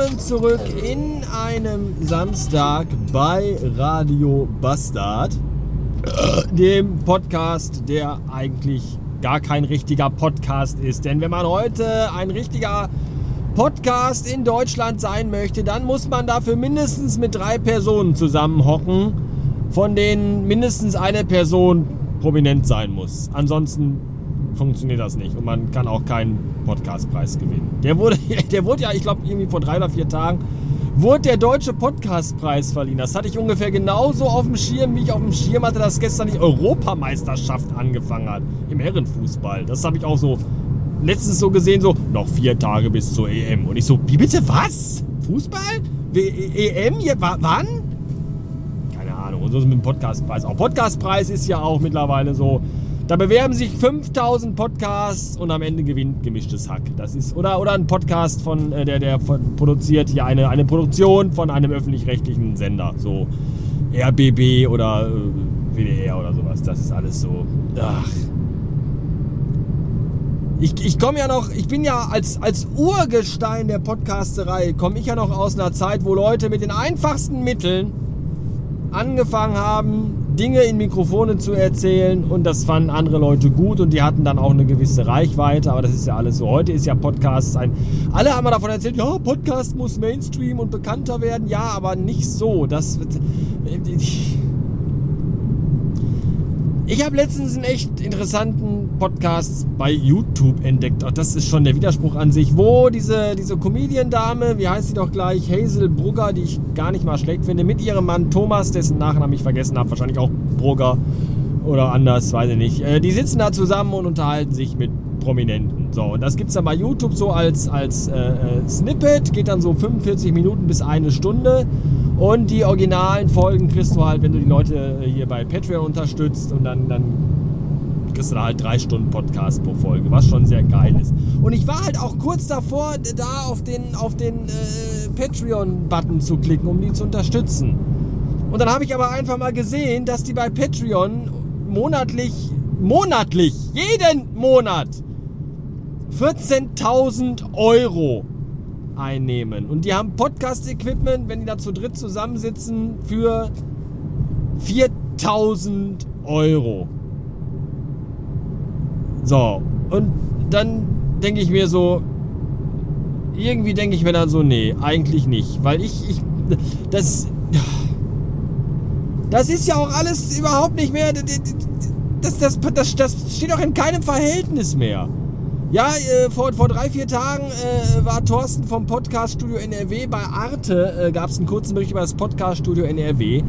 Willkommen zurück in einem Samstag bei Radio Bastard, dem Podcast, der eigentlich gar kein richtiger Podcast ist. Denn wenn man heute ein richtiger Podcast in Deutschland sein möchte, dann muss man dafür mindestens mit drei Personen zusammenhocken, von denen mindestens eine Person prominent sein muss. Ansonsten funktioniert das nicht und man kann auch keinen Podcastpreis gewinnen. Der wurde, der wurde ja, ich glaube, irgendwie vor drei oder vier Tagen wurde der deutsche Podcastpreis verliehen. Das hatte ich ungefähr genauso auf dem Schirm, wie ich auf dem Schirm hatte, dass gestern die Europameisterschaft angefangen hat im Herrenfußball. Das habe ich auch so letztens so gesehen, so noch vier Tage bis zur EM. Und ich so, wie bitte was? Fußball? EM? Wann? Keine Ahnung. Und so ist mit dem Podcastpreis. Auch Podcastpreis ist ja auch mittlerweile so, da bewerben sich 5000 Podcasts und am Ende gewinnt gemischtes Hack. Das ist oder oder ein Podcast von äh, der der von, produziert hier eine eine Produktion von einem öffentlich-rechtlichen Sender, so RBB oder äh, WDR oder sowas. Das ist alles so. Ach. Ich, ich komme ja noch, ich bin ja als, als Urgestein der Podcasterei, komme ich ja noch aus einer Zeit, wo Leute mit den einfachsten Mitteln angefangen haben, Dinge in Mikrofone zu erzählen und das fanden andere Leute gut und die hatten dann auch eine gewisse Reichweite, aber das ist ja alles so. Heute ist ja Podcast ein. Alle haben davon erzählt, ja, Podcast muss Mainstream und bekannter werden. Ja, aber nicht so. Das. Ich habe letztens einen echt interessanten Podcast bei YouTube entdeckt. Auch das ist schon der Widerspruch an sich, wo diese, diese Comedian-Dame, wie heißt sie doch gleich, Hazel Brugger, die ich gar nicht mal schlecht finde, mit ihrem Mann Thomas, dessen Nachnamen ich vergessen habe, wahrscheinlich auch Brugger oder anders, weiß ich nicht. Äh, die sitzen da zusammen und unterhalten sich mit Prominenten. So, und das gibt es dann bei YouTube so als, als äh, äh Snippet, geht dann so 45 Minuten bis eine Stunde. Und die originalen Folgen kriegst du halt, wenn du die Leute äh, hier bei Patreon unterstützt und dann, dann kriegst du da halt drei Stunden Podcast pro Folge, was schon sehr geil ist. Und ich war halt auch kurz davor, da auf den, auf den äh, Patreon-Button zu klicken, um die zu unterstützen. Und dann habe ich aber einfach mal gesehen, dass die bei Patreon monatlich, monatlich, jeden Monat 14.000 Euro einnehmen. Und die haben Podcast-Equipment, wenn die da zu dritt zusammensitzen, für 4000 Euro. So, und dann denke ich mir so, irgendwie denke ich mir dann so, nee, eigentlich nicht. Weil ich, ich, das, das ist ja auch alles überhaupt nicht mehr, das, das, das, das steht auch in keinem Verhältnis mehr. Ja, äh, vor, vor drei, vier Tagen äh, war Thorsten vom Podcast Studio NRW bei Arte, äh, gab es einen kurzen Bericht über das Podcast Studio NRW.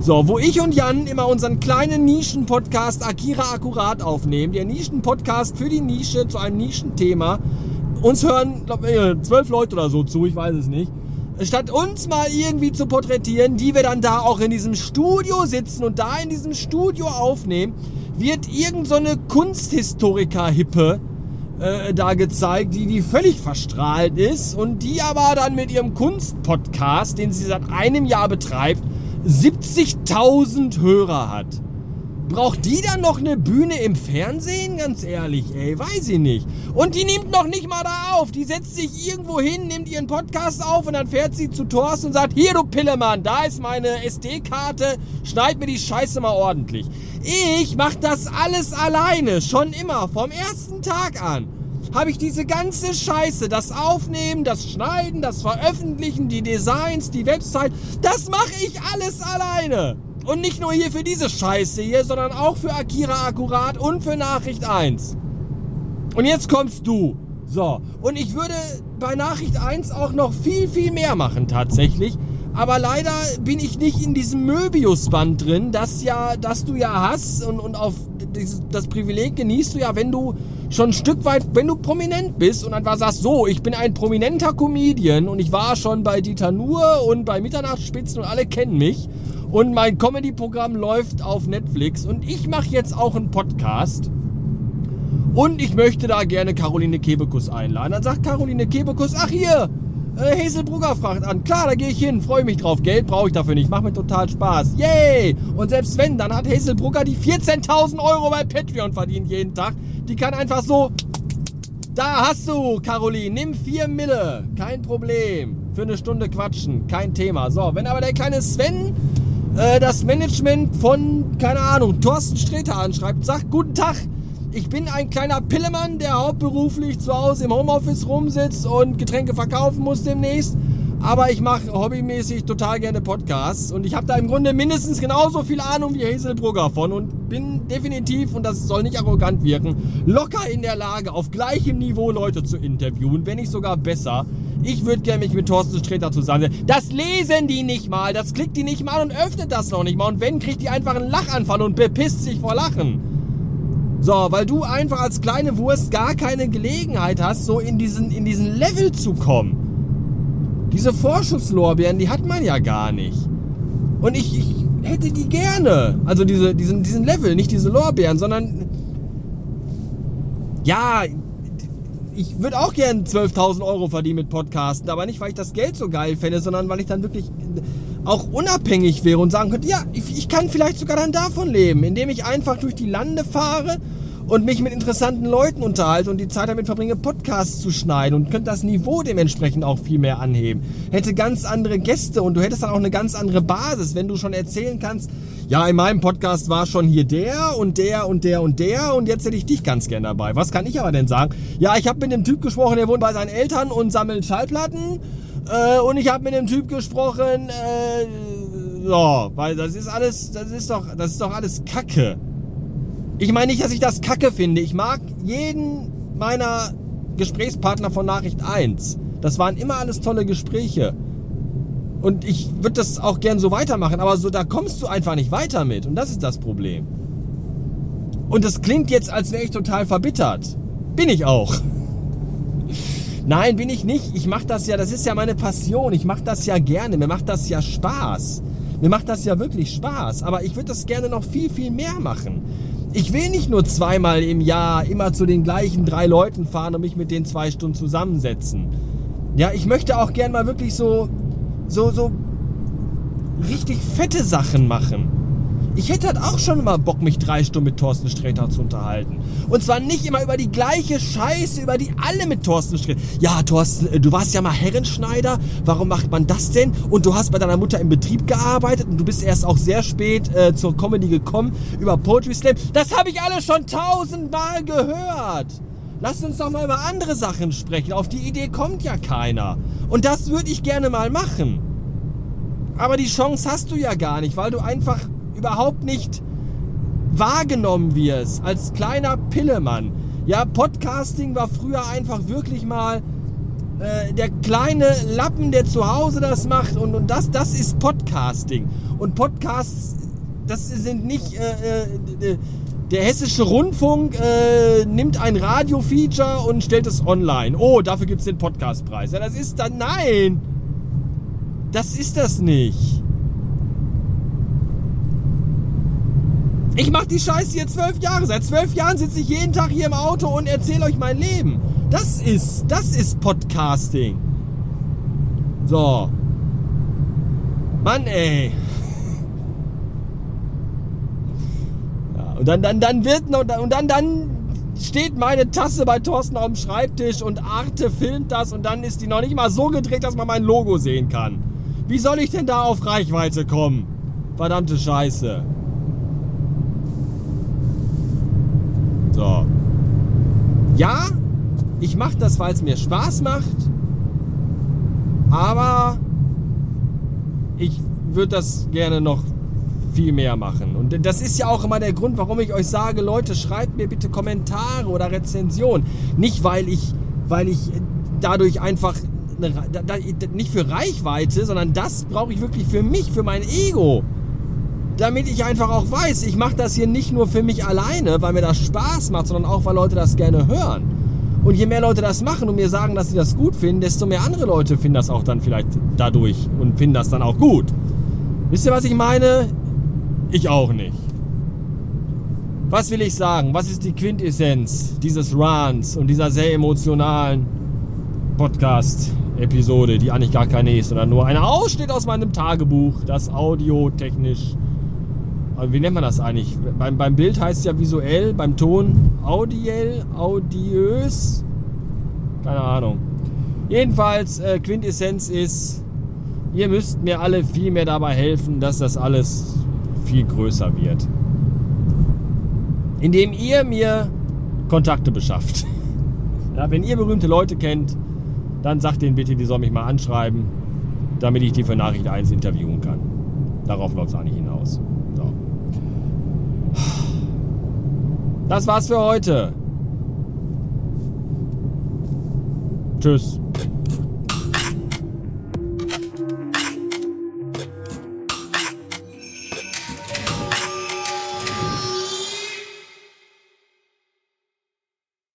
So, wo ich und Jan immer unseren kleinen Nischen-Podcast Akira Akkurat aufnehmen. Der Nischen-Podcast für die Nische zu einem Nischenthema. Uns hören, glaube ich, zwölf Leute oder so zu, ich weiß es nicht. Statt uns mal irgendwie zu porträtieren, die wir dann da auch in diesem Studio sitzen und da in diesem Studio aufnehmen, wird irgend so eine Kunsthistoriker-Hippe äh, da gezeigt, die, die völlig verstrahlt ist und die aber dann mit ihrem Kunstpodcast, den sie seit einem Jahr betreibt, 70.000 Hörer hat. Braucht die dann noch eine Bühne im Fernsehen? Ganz ehrlich, ey, weiß ich nicht. Und die nimmt noch nicht mal da auf. Die setzt sich irgendwo hin, nimmt ihren Podcast auf und dann fährt sie zu Thorsten und sagt, hier du Pillemann, da ist meine SD-Karte, schneid mir die Scheiße mal ordentlich. Ich mach das alles alleine, schon immer, vom ersten Tag an. Habe ich diese ganze Scheiße, das Aufnehmen, das Schneiden, das Veröffentlichen, die Designs, die Website, das mache ich alles alleine. Und nicht nur hier für diese Scheiße hier, sondern auch für Akira Akkurat und für Nachricht 1. Und jetzt kommst du. So. Und ich würde bei Nachricht 1 auch noch viel, viel mehr machen tatsächlich. Aber leider bin ich nicht in diesem Möbiusband drin, das ja, das du ja hast und, und auf dieses, das Privileg genießt du ja, wenn du schon ein Stück weit, wenn du prominent bist und einfach sagst, so, ich bin ein prominenter Comedian und ich war schon bei Dieter Nuhr und bei Mitternachtsspitzen und alle kennen mich und mein Comedy-Programm läuft auf Netflix und ich mache jetzt auch einen Podcast. Und ich möchte da gerne Caroline Kebekus einladen. Dann sagt Caroline Kebekus, ach hier, äh, Hazelbrugger fragt an. Klar, da gehe ich hin, freue mich drauf. Geld brauche ich dafür nicht, macht mir total Spaß. Yay! Und selbst wenn, dann hat Hazelbrugger die 14.000 Euro bei Patreon verdient jeden Tag. Die kann einfach so, da hast du, Caroline, nimm vier Mille, kein Problem. für eine Stunde quatschen. Kein Thema. So, wenn aber der kleine Sven äh, das Management von, keine Ahnung, Thorsten Sträter anschreibt, sagt, guten Tag, ich bin ein kleiner Pillemann, der hauptberuflich zu Hause im Homeoffice rumsitzt und Getränke verkaufen muss demnächst. Aber ich mache hobbymäßig total gerne Podcasts und ich habe da im Grunde mindestens genauso viel Ahnung wie Hazelbrugger von und bin definitiv, und das soll nicht arrogant wirken, locker in der Lage, auf gleichem Niveau Leute zu interviewen, wenn nicht sogar besser. Ich würde gerne mich mit Thorsten Sträter zusammensetzen. Das lesen die nicht mal, das klickt die nicht mal und öffnet das noch nicht mal. Und wenn, kriegt die einfach einen Lachanfall und bepisst sich vor Lachen. So, weil du einfach als kleine Wurst gar keine Gelegenheit hast, so in diesen, in diesen Level zu kommen. Diese Vorschusslorbeeren, die hat man ja gar nicht. Und ich, ich hätte die gerne. Also diese, diesen, diesen Level, nicht diese Lorbeeren, sondern ja, ich würde auch gerne 12.000 Euro verdienen mit Podcasten, aber nicht, weil ich das Geld so geil fände, sondern weil ich dann wirklich auch unabhängig wäre und sagen könnte, ja, ich, ich kann vielleicht sogar dann davon leben, indem ich einfach durch die Lande fahre und mich mit interessanten Leuten unterhalte und die Zeit damit verbringe, Podcasts zu schneiden und könnte das Niveau dementsprechend auch viel mehr anheben. Hätte ganz andere Gäste und du hättest dann auch eine ganz andere Basis, wenn du schon erzählen kannst, ja, in meinem Podcast war schon hier der und der und der und der und jetzt hätte ich dich ganz gern dabei. Was kann ich aber denn sagen? Ja, ich habe mit dem Typ gesprochen, der wohnt bei seinen Eltern und sammelt Schallplatten äh, und ich habe mit dem Typ gesprochen, äh, so, weil das ist alles, das ist doch, das ist doch alles Kacke. Ich meine nicht, dass ich das kacke finde. Ich mag jeden meiner Gesprächspartner von Nachricht 1. Das waren immer alles tolle Gespräche. Und ich würde das auch gern so weitermachen, aber so, da kommst du einfach nicht weiter mit. Und das ist das Problem. Und das klingt jetzt, als wäre ich total verbittert. Bin ich auch. Nein, bin ich nicht. Ich mache das ja, das ist ja meine Passion. Ich mache das ja gerne. Mir macht das ja Spaß. Mir macht das ja wirklich Spaß. Aber ich würde das gerne noch viel, viel mehr machen. Ich will nicht nur zweimal im Jahr immer zu den gleichen drei Leuten fahren und mich mit denen zwei Stunden zusammensetzen. Ja, ich möchte auch gern mal wirklich so, so, so richtig fette Sachen machen. Ich hätte halt auch schon mal Bock, mich drei Stunden mit Thorsten Sträter zu unterhalten. Und zwar nicht immer über die gleiche Scheiße, über die alle mit Thorsten Sträter. Ja, Thorsten, äh, du warst ja mal Herrenschneider. Warum macht man das denn? Und du hast bei deiner Mutter im Betrieb gearbeitet und du bist erst auch sehr spät äh, zur Comedy gekommen über Poetry Slam. Das habe ich alles schon tausendmal gehört. Lass uns doch mal über andere Sachen sprechen. Auf die Idee kommt ja keiner. Und das würde ich gerne mal machen. Aber die Chance hast du ja gar nicht, weil du einfach überhaupt nicht wahrgenommen wirst als kleiner Pillemann. Ja, Podcasting war früher einfach wirklich mal äh, der kleine Lappen, der zu Hause das macht und, und das, das ist Podcasting. Und Podcasts, das sind nicht äh, äh, der hessische Rundfunk äh, nimmt ein Radio-Feature und stellt es online. Oh, dafür gibt es den Podcastpreis. Ja, das ist dann nein. Das ist das nicht. Ich mache die Scheiße hier zwölf Jahre. Seit zwölf Jahren sitze ich jeden Tag hier im Auto und erzähle euch mein Leben. Das ist, das ist Podcasting. So. Mann, ey. Ja, und dann, dann, dann wird noch, und dann, dann steht meine Tasse bei Thorsten auf dem Schreibtisch und Arte filmt das und dann ist die noch nicht mal so gedreht, dass man mein Logo sehen kann. Wie soll ich denn da auf Reichweite kommen? Verdammte Scheiße. So. Ja, ich mache das, weil es mir Spaß macht. Aber ich würde das gerne noch viel mehr machen. Und das ist ja auch immer der Grund, warum ich euch sage, Leute, schreibt mir bitte Kommentare oder Rezensionen. Nicht, weil ich, weil ich dadurch einfach eine, nicht für Reichweite, sondern das brauche ich wirklich für mich, für mein Ego damit ich einfach auch weiß, ich mache das hier nicht nur für mich alleine, weil mir das Spaß macht, sondern auch, weil Leute das gerne hören. Und je mehr Leute das machen und mir sagen, dass sie das gut finden, desto mehr andere Leute finden das auch dann vielleicht dadurch und finden das dann auch gut. Wisst ihr, was ich meine? Ich auch nicht. Was will ich sagen? Was ist die Quintessenz dieses Rants und dieser sehr emotionalen Podcast-Episode, die eigentlich gar keine ist, sondern nur ein Ausschnitt aus meinem Tagebuch, das audiotechnisch wie nennt man das eigentlich? Beim, beim Bild heißt es ja visuell, beim Ton audiell, audiös. Keine Ahnung. Jedenfalls, äh, Quintessenz ist, ihr müsst mir alle viel mehr dabei helfen, dass das alles viel größer wird. Indem ihr mir Kontakte beschafft. Ja, wenn ihr berühmte Leute kennt, dann sagt denen bitte, die sollen mich mal anschreiben, damit ich die für Nachricht 1 interviewen kann. Darauf läuft es eigentlich hinaus. So. Das war's für heute. Tschüss.